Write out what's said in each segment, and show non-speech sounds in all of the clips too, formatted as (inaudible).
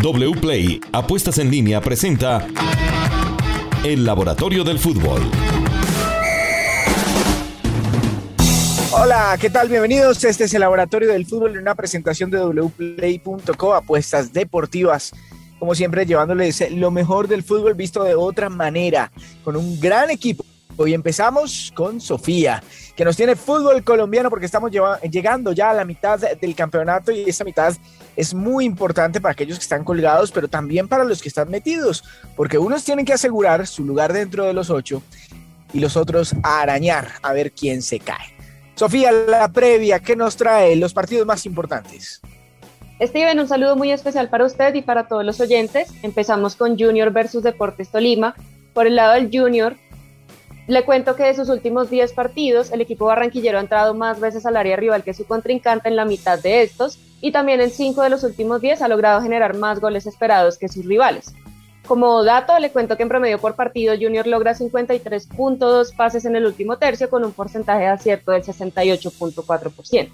WPLAY Apuestas en línea presenta El Laboratorio del Fútbol. Hola, ¿qué tal? Bienvenidos. Este es el Laboratorio del Fútbol en una presentación de wplay.co, apuestas deportivas. Como siempre, llevándoles lo mejor del fútbol visto de otra manera, con un gran equipo. Hoy empezamos con Sofía, que nos tiene fútbol colombiano porque estamos llegando ya a la mitad del campeonato y esa mitad es muy importante para aquellos que están colgados, pero también para los que están metidos, porque unos tienen que asegurar su lugar dentro de los ocho y los otros a arañar a ver quién se cae. Sofía, la previa, ¿qué nos trae los partidos más importantes? Steven, un saludo muy especial para usted y para todos los oyentes. Empezamos con Junior versus Deportes Tolima. Por el lado del Junior, le cuento que de sus últimos 10 partidos, el equipo barranquillero ha entrado más veces al área rival que su contrincante en la mitad de estos, y también en 5 de los últimos 10 ha logrado generar más goles esperados que sus rivales. Como dato, le cuento que en promedio por partido Junior logra 53.2 pases en el último tercio con un porcentaje de acierto del 68.4%.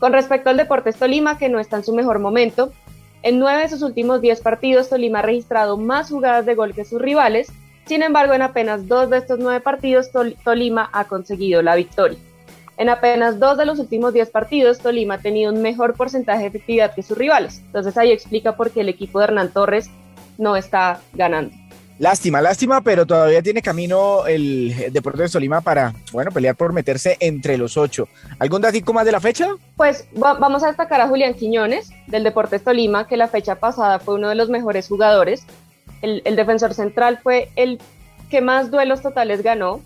Con respecto al Deportes Tolima, que no está en su mejor momento, en 9 de sus últimos 10 partidos Tolima ha registrado más jugadas de gol que sus rivales sin embargo, en apenas dos de estos nueve partidos, Tolima ha conseguido la victoria. En apenas dos de los últimos diez partidos, Tolima ha tenido un mejor porcentaje de efectividad que sus rivales. Entonces ahí explica por qué el equipo de Hernán Torres no está ganando. Lástima, lástima, pero todavía tiene camino el Deportes de Tolima para, bueno, pelear por meterse entre los ocho. ¿Algún dato más de la fecha? Pues vamos a destacar a Julián Quiñones del Deportes Tolima, que la fecha pasada fue uno de los mejores jugadores el, defensor central fue el que más duelos totales ganó,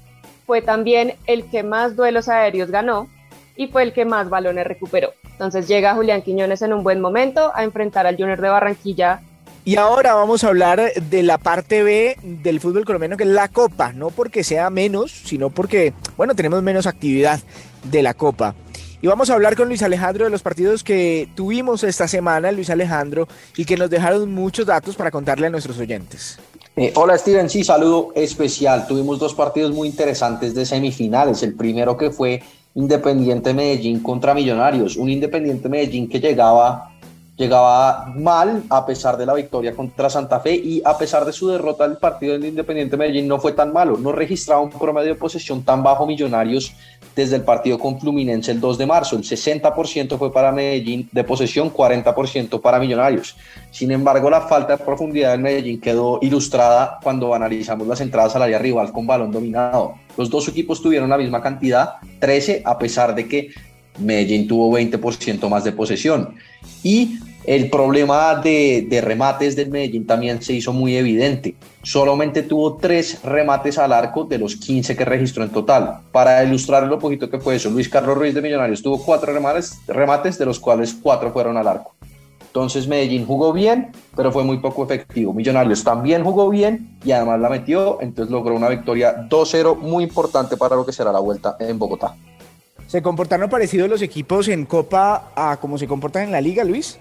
fue también el que más duelos aéreos ganó y fue el que más balones recuperó. Entonces llega Julián Quiñones en un buen momento a enfrentar al Junior de Barranquilla. Y ahora vamos a hablar de la parte B del fútbol colombiano, que es la Copa, no porque sea menos, sino porque, bueno, tenemos menos actividad de la Copa. Y vamos a hablar con Luis Alejandro de los partidos que tuvimos esta semana, Luis Alejandro, y que nos dejaron muchos datos para contarle a nuestros oyentes. Eh, hola Steven, sí, saludo especial. Tuvimos dos partidos muy interesantes de semifinales. El primero que fue Independiente Medellín contra Millonarios, un Independiente Medellín que llegaba llegaba mal a pesar de la victoria contra Santa Fe y a pesar de su derrota el partido del Independiente Medellín no fue tan malo, no registraba un promedio de posesión tan bajo Millonarios desde el partido con Fluminense el 2 de marzo, el 60% fue para Medellín de posesión, 40% para Millonarios. Sin embargo, la falta de profundidad en Medellín quedó ilustrada cuando analizamos las entradas al área rival con balón dominado. Los dos equipos tuvieron la misma cantidad, 13, a pesar de que Medellín tuvo 20% más de posesión. Y el problema de, remates del Medellín también se hizo muy evidente. Solamente tuvo tres remates al arco de los 15 que registró en total. Para ilustrar lo poquito que fue eso, Luis Carlos Ruiz de Millonarios tuvo cuatro remates, remates de los cuales cuatro fueron al arco. Entonces Medellín jugó bien, pero fue muy poco efectivo. Millonarios también jugó bien y además la metió, entonces logró una victoria 2-0 muy importante para lo que será la vuelta en Bogotá. ¿Se comportaron parecidos los equipos en Copa a como se comportan en la liga, Luis?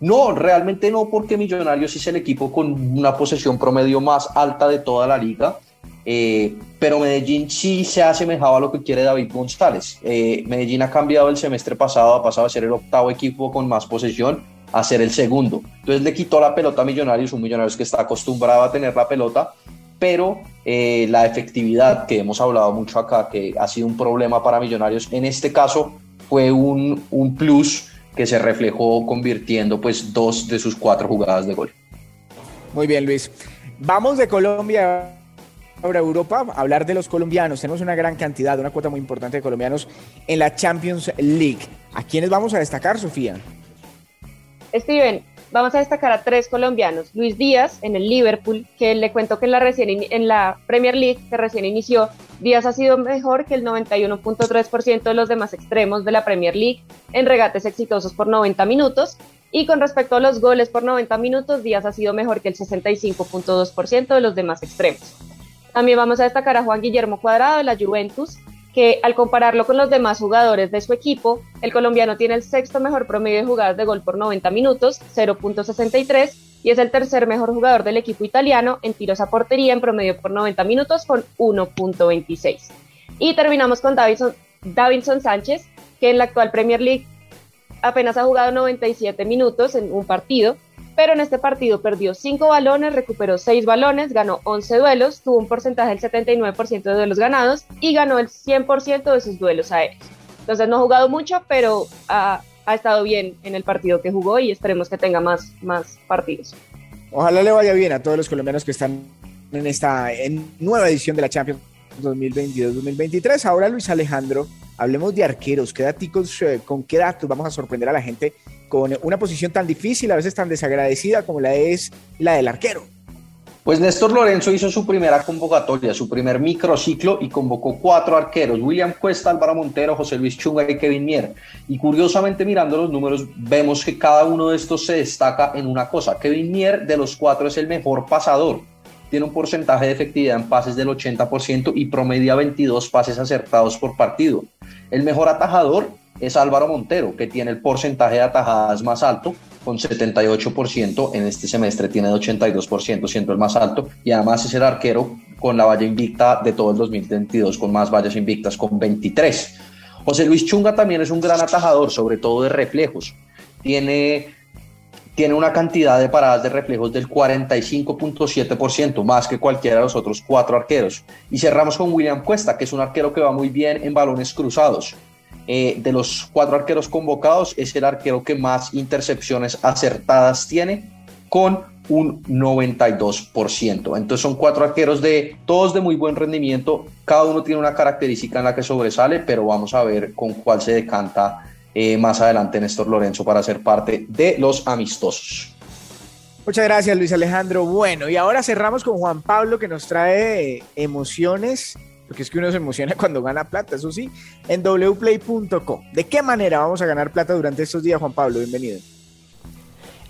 No, realmente no, porque Millonarios es el equipo con una posesión promedio más alta de toda la liga. Eh, pero Medellín sí se ha asemejado a lo que quiere David González. Eh, Medellín ha cambiado el semestre pasado, ha pasado a ser el octavo equipo con más posesión a ser el segundo. Entonces le quitó la pelota a Millonarios, un Millonarios que está acostumbrado a tener la pelota, pero eh, la efectividad que hemos hablado mucho acá, que ha sido un problema para Millonarios, en este caso fue un, un plus que se reflejó convirtiendo pues dos de sus cuatro jugadas de gol. Muy bien, Luis. Vamos de Colombia ahora a Europa a hablar de los colombianos. Tenemos una gran cantidad, una cuota muy importante de colombianos en la Champions League. ¿A quiénes vamos a destacar, Sofía? Steven, vamos a destacar a tres colombianos. Luis Díaz en el Liverpool, que le cuento que en la, Premier League, que recién inició, Díaz ha sido mejor que el 91.3% de los demás extremos de la Premier League en regates exitosos por 90 minutos. Y con respecto a los goles por 90 minutos, Díaz ha sido mejor que el 65.2% de los demás extremos. También vamos a destacar a Juan Guillermo Cuadrado de la Juventus, que al compararlo con los demás jugadores de su equipo, el colombiano tiene el sexto mejor promedio de jugadas de gol por 90 minutos, 0.63, y es el tercer mejor jugador del equipo italiano en tiros a portería en promedio por 90 minutos con 1.26. Y terminamos con Davidson, Davinson Sánchez, que en la actual Premier League apenas ha jugado 97 minutos en un partido, pero en este partido perdió 5 balones, recuperó 6 balones, ganó 11 duelos, tuvo un porcentaje del 79% de duelos ganados y ganó el 100% de sus duelos aéreos. Entonces no ha jugado mucho, pero ha, ha, estado bien en el partido que jugó y esperemos que tenga más, más partidos. Ojalá le vaya bien a todos los colombianos que están en esta en nueva edición de la Champions 2022-2023. Ahora Luis Alejandro, hablemos de arqueros. ¿Qué datos, eh, ¿Con qué datos vamos a sorprender a la gente con una posición tan difícil, a veces tan desagradecida como la es la del arquero? Pues Néstor Lorenzo hizo su primera convocatoria, su primer microciclo y convocó cuatro arqueros, William Cuesta, Álvaro Montero, José Luis Chunga y Kevin Mier. Y curiosamente mirando los números vemos que cada uno de estos se destaca en una cosa. Kevin Mier de los cuatro es el mejor pasador, tiene un porcentaje de efectividad en pases del 80% y promedia 22 pases acertados por partido. El mejor atajador es Álvaro Montero, que tiene el porcentaje de atajadas más alto, con 78%, en este semestre tiene de 82%, siendo el más alto, y además es el arquero con la valla invicta de todo el 2022, con más vallas invictas, con 23. José Luis Chunga también es un gran atajador, sobre todo de reflejos. Tiene tiene una cantidad de paradas de reflejos del 45.7%, más que cualquiera de los otros cuatro arqueros. Y cerramos con William Cuesta, que es un arquero que va muy bien en balones cruzados. Eh, de los cuatro arqueros convocados, es el arquero que más intercepciones acertadas tiene, con un 92%. Entonces son cuatro arqueros de todos de muy buen rendimiento, cada uno tiene una característica en la que sobresale, pero vamos a ver con cuál se decanta eh, más adelante Néstor Lorenzo para ser parte de los amistosos. Muchas gracias Luis Alejandro. Bueno, y ahora cerramos con Juan Pablo que nos trae emociones, porque es que uno se emociona (laughs) cuando gana plata, eso sí, en wplay.com. ¿De qué manera vamos a ganar plata durante estos días, Juan Pablo? Bienvenido.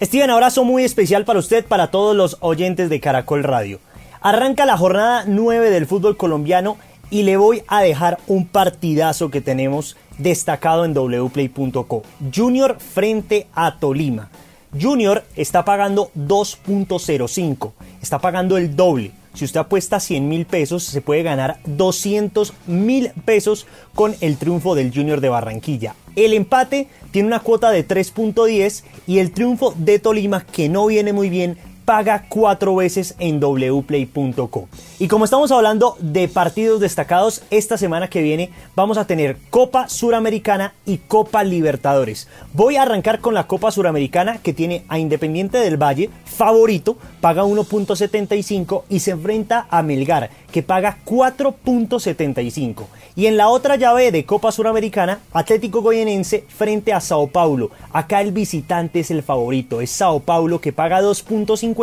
Steven, abrazo muy especial para usted, para todos los oyentes de Caracol Radio. Arranca la jornada 9 del fútbol colombiano y le voy a dejar un partidazo que tenemos destacado en wplay.co. Junior frente a Tolima. Junior está pagando 2.05, está pagando el doble. Si usted apuesta 100 mil pesos, se puede ganar 200 mil pesos con el triunfo del Junior de Barranquilla. El empate tiene una cuota de 3.10 y el triunfo de Tolima, que no viene muy bien, paga cuatro veces en wplay.co. Y como estamos hablando de partidos destacados, esta semana que viene vamos a tener Copa Suramericana y Copa Libertadores. Voy a arrancar con la Copa Suramericana que tiene a Independiente del Valle, favorito, paga 1.75 y se enfrenta a Melgar, que paga 4.75. Y en la otra llave de Copa Suramericana, Atlético Goyenense frente a Sao Paulo. Acá el visitante es el favorito, es Sao Paulo que paga 2.50,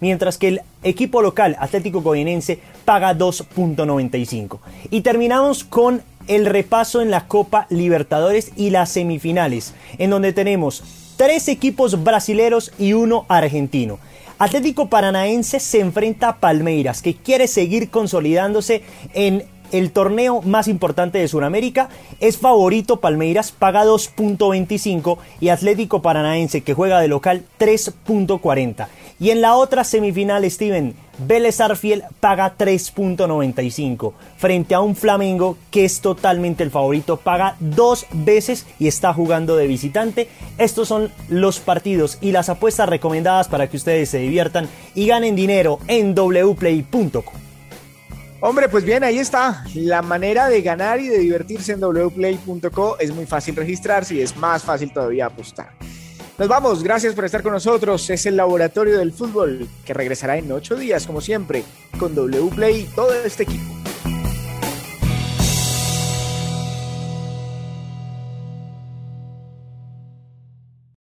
mientras que el equipo local Atlético Goyenense paga 2.95. Y terminamos con el repaso en la Copa Libertadores y las semifinales, en donde tenemos tres equipos brasileros y uno argentino. Atlético Paranaense se enfrenta a Palmeiras, que quiere seguir consolidándose en el torneo más importante de Sudamérica. Es favorito Palmeiras, paga 2.25 y Atlético Paranaense que juega de local 3.40. Y en la otra semifinal, Steven, Vélez Arfiel paga 3.95 frente a un Flamengo que es totalmente el favorito, paga dos veces y está jugando de visitante. Estos son los partidos y las apuestas recomendadas para que ustedes se diviertan y ganen dinero en wplay.com. Hombre, pues bien, ahí está. La manera de ganar y de divertirse en wplay.co es muy fácil registrarse y es más fácil todavía apostar. Nos vamos, gracias por estar con nosotros. Es el Laboratorio del Fútbol que regresará en ocho días, como siempre, con Wplay y todo este equipo.